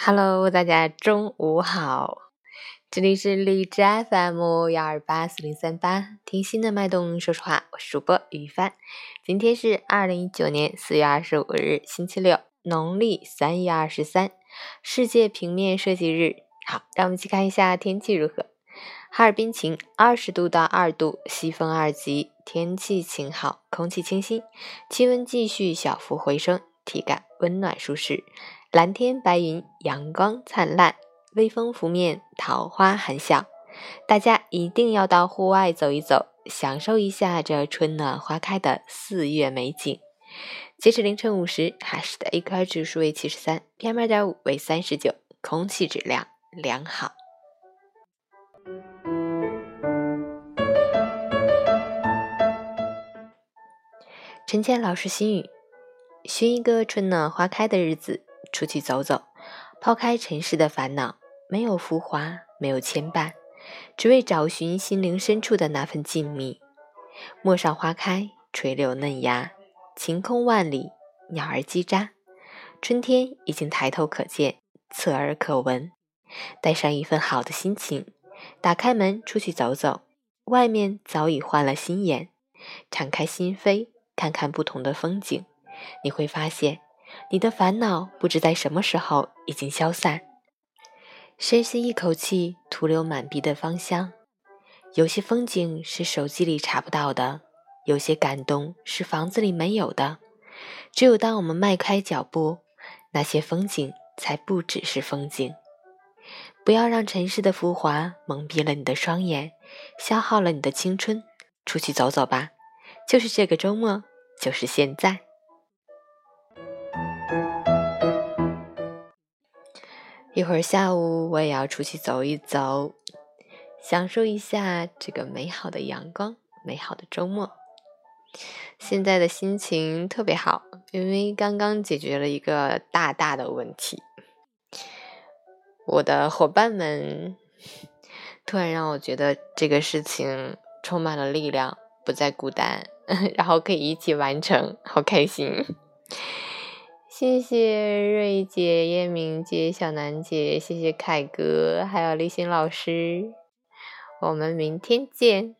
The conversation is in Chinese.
Hello，大家中午好，这里是荔枝 FM 幺二八四零三八，听心的脉动。说实话，我是主播于帆。今天是二零一九年四月二十五日，星期六，农历三月二十三，世界平面设计日。好，让我们一起看一下天气如何。哈尔滨晴，二十度到二度，西风二级，天气晴好，空气清新，气温继续小幅回升，体感温暖舒适。蓝天白云，阳光灿烂，微风拂面，桃花含笑。大家一定要到户外走一走，享受一下这春暖花开的四月美景。截止凌晨五时，哈市的 AQI 指数为七十三，PM 二点五为三十九，空气质量良好。陈倩老师心语：寻一个春暖花开的日子。出去走走，抛开尘世的烦恼，没有浮华，没有牵绊，只为找寻心灵深处的那份静谧。陌上花开，垂柳嫩芽，晴空万里，鸟儿叽喳。春天已经抬头可见，侧耳可闻。带上一份好的心情，打开门出去走走，外面早已换了新颜。敞开心扉，看看不同的风景，你会发现。你的烦恼不知在什么时候已经消散。深吸一口气，徒留满鼻的芳香。有些风景是手机里查不到的，有些感动是房子里没有的。只有当我们迈开脚步，那些风景才不只是风景。不要让尘世的浮华蒙蔽了你的双眼，消耗了你的青春。出去走走吧，就是这个周末，就是现在。一会儿下午我也要出去走一走，享受一下这个美好的阳光、美好的周末。现在的心情特别好，因为刚刚解决了一个大大的问题。我的伙伴们突然让我觉得这个事情充满了力量，不再孤单，然后可以一起完成，好开心。谢谢瑞姐、燕明姐、小南姐，谢谢凯哥，还有立新老师，我们明天见。